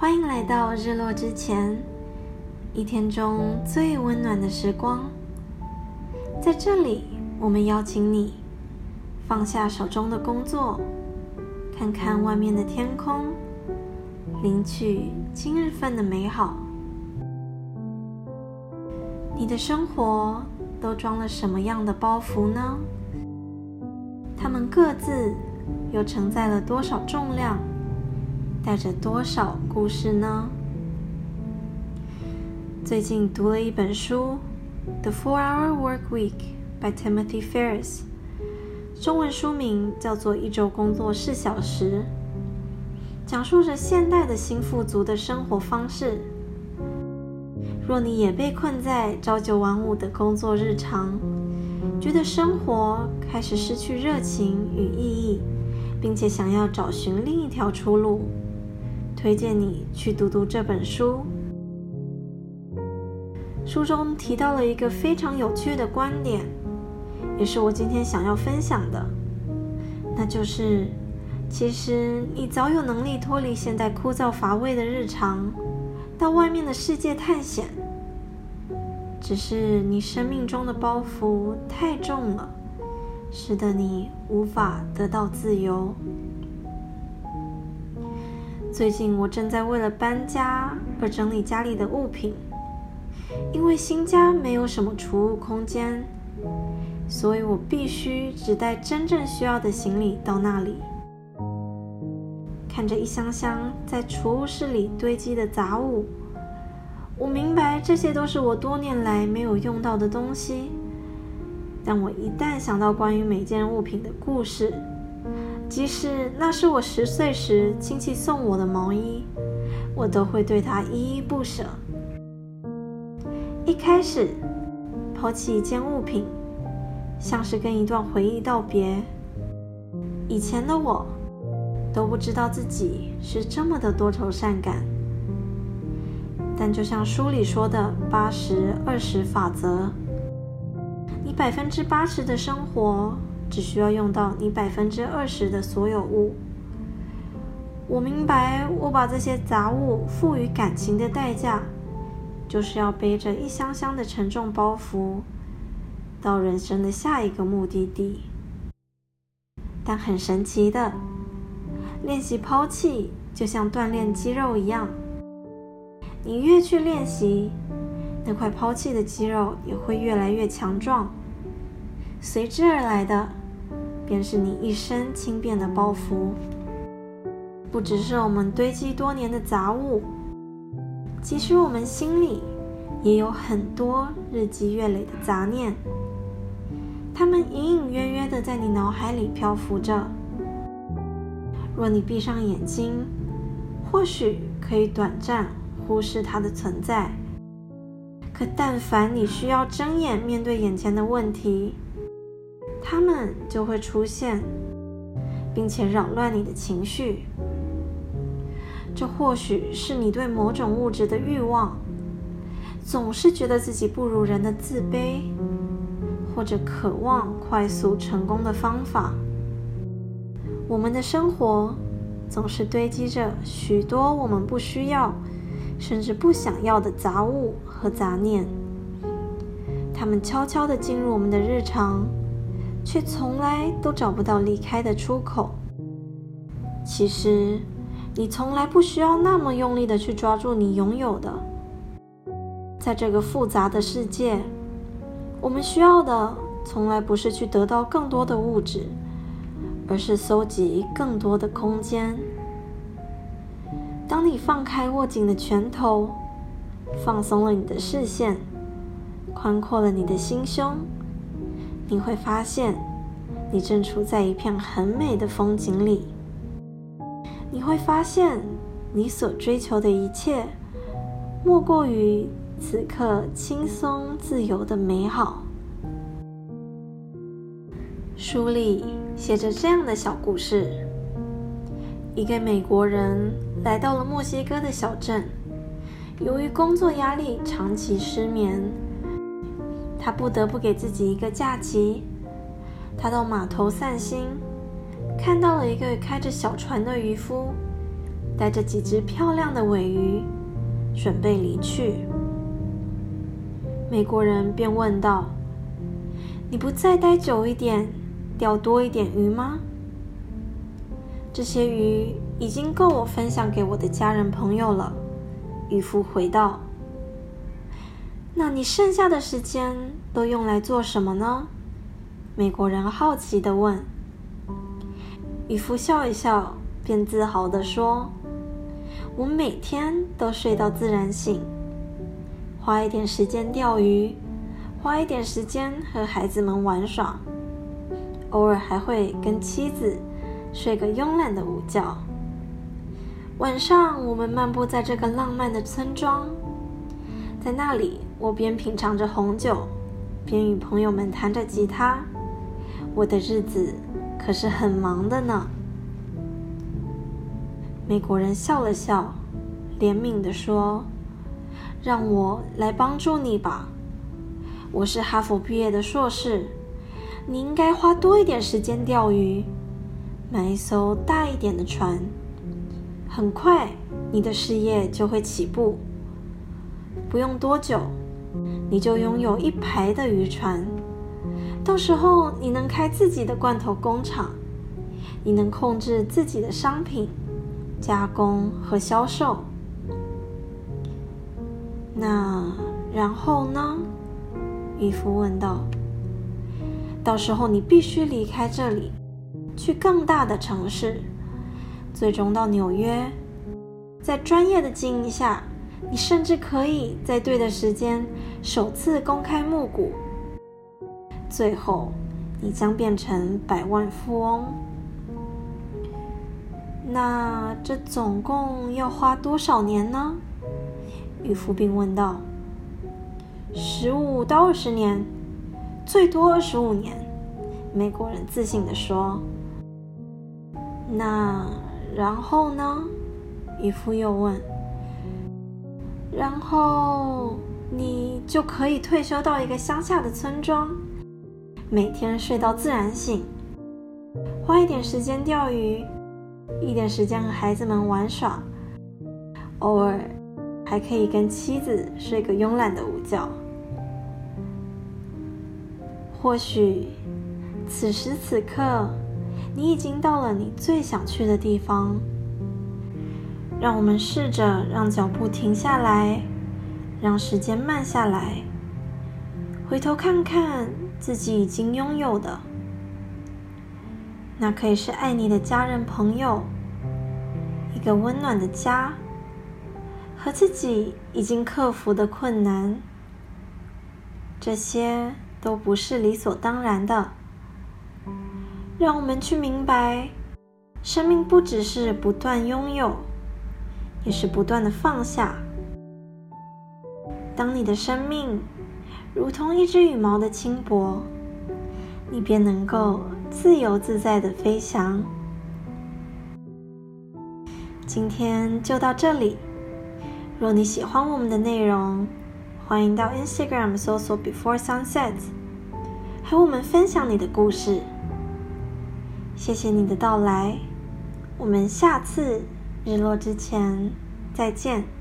欢迎来到日落之前，一天中最温暖的时光。在这里，我们邀请你放下手中的工作，看看外面的天空，领取今日份的美好。你的生活都装了什么样的包袱呢？它们各自又承载了多少重量？带着多少故事呢？最近读了一本书，《The Four-Hour Work Week》by Timothy Ferris，中文书名叫做《一周工作四小时》，讲述着现代的新富足的生活方式。若你也被困在朝九晚五的工作日常，觉得生活开始失去热情与意义，并且想要找寻另一条出路。推荐你去读读这本书。书中提到了一个非常有趣的观点，也是我今天想要分享的，那就是，其实你早有能力脱离现在枯燥乏味的日常，到外面的世界探险。只是你生命中的包袱太重了，使得你无法得到自由。最近我正在为了搬家而整理家里的物品，因为新家没有什么储物空间，所以我必须只带真正需要的行李到那里。看着一箱箱在储物室里堆积的杂物，我明白这些都是我多年来没有用到的东西。但我一旦想到关于每件物品的故事，即使那是我十岁时亲戚送我的毛衣，我都会对它依依不舍。一开始，抛弃一件物品，像是跟一段回忆道别。以前的我，都不知道自己是这么的多愁善感。但就像书里说的“八十二十法则”，你百分之八十的生活。只需要用到你百分之二十的所有物。我明白，我把这些杂物赋予感情的代价，就是要背着一箱箱的沉重包袱，到人生的下一个目的地。但很神奇的，练习抛弃就像锻炼肌肉一样，你越去练习，那块抛弃的肌肉也会越来越强壮。随之而来的。便是你一身轻便的包袱，不只是我们堆积多年的杂物，其实我们心里也有很多日积月累的杂念，它们隐隐约约的在你脑海里漂浮着。若你闭上眼睛，或许可以短暂忽视它的存在，可但凡你需要睁眼面对眼前的问题，他们就会出现，并且扰乱你的情绪。这或许是你对某种物质的欲望，总是觉得自己不如人的自卑，或者渴望快速成功的方法。我们的生活总是堆积着许多我们不需要，甚至不想要的杂物和杂念，它们悄悄地进入我们的日常。却从来都找不到离开的出口。其实，你从来不需要那么用力的去抓住你拥有的。在这个复杂的世界，我们需要的从来不是去得到更多的物质，而是搜集更多的空间。当你放开握紧的拳头，放松了你的视线，宽阔了你的心胸。你会发现，你正处在一片很美的风景里。你会发现，你所追求的一切，莫过于此刻轻松自由的美好。书里写着这样的小故事：一个美国人来到了墨西哥的小镇，由于工作压力，长期失眠。他不得不给自己一个假期。他到码头散心，看到了一个开着小船的渔夫，带着几只漂亮的尾鱼，准备离去。美国人便问道：“你不再待久一点，钓多一点鱼吗？”这些鱼已经够我分享给我的家人朋友了。渔夫回道：“那你剩下的时间都用来做什么呢？”美国人好奇的问。渔夫笑一笑，便自豪的说：“我每天都睡到自然醒，花一点时间钓鱼，花一点时间和孩子们玩耍，偶尔还会跟妻子。”睡个慵懒的午觉。晚上，我们漫步在这个浪漫的村庄，在那里，我边品尝着红酒，边与朋友们弹着吉他。我的日子可是很忙的呢。美国人笑了笑，怜悯地说：“让我来帮助你吧。我是哈佛毕业的硕士，你应该花多一点时间钓鱼。”买一艘大一点的船，很快你的事业就会起步。不用多久，你就拥有一排的渔船。到时候，你能开自己的罐头工厂，你能控制自己的商品加工和销售。那然后呢？渔夫问道。到时候，你必须离开这里。去更大的城市，最终到纽约。在专业的经营下，你甚至可以在对的时间首次公开募股。最后，你将变成百万富翁。那这总共要花多少年呢？渔夫并问道。十五到二十年，最多二十五年。美国人自信地说。那然后呢？渔夫又问。然后你就可以退休到一个乡下的村庄，每天睡到自然醒，花一点时间钓鱼，一点时间和孩子们玩耍，偶尔还可以跟妻子睡个慵懒的午觉。或许此时此刻。你已经到了你最想去的地方。让我们试着让脚步停下来，让时间慢下来，回头看看自己已经拥有的。那可以是爱你的家人朋友，一个温暖的家，和自己已经克服的困难。这些都不是理所当然的。让我们去明白，生命不只是不断拥有，也是不断的放下。当你的生命如同一只羽毛的轻薄，你便能够自由自在的飞翔。今天就到这里。若你喜欢我们的内容，欢迎到 Instagram 搜索 Before Sunset，和我们分享你的故事。谢谢你的到来，我们下次日落之前再见。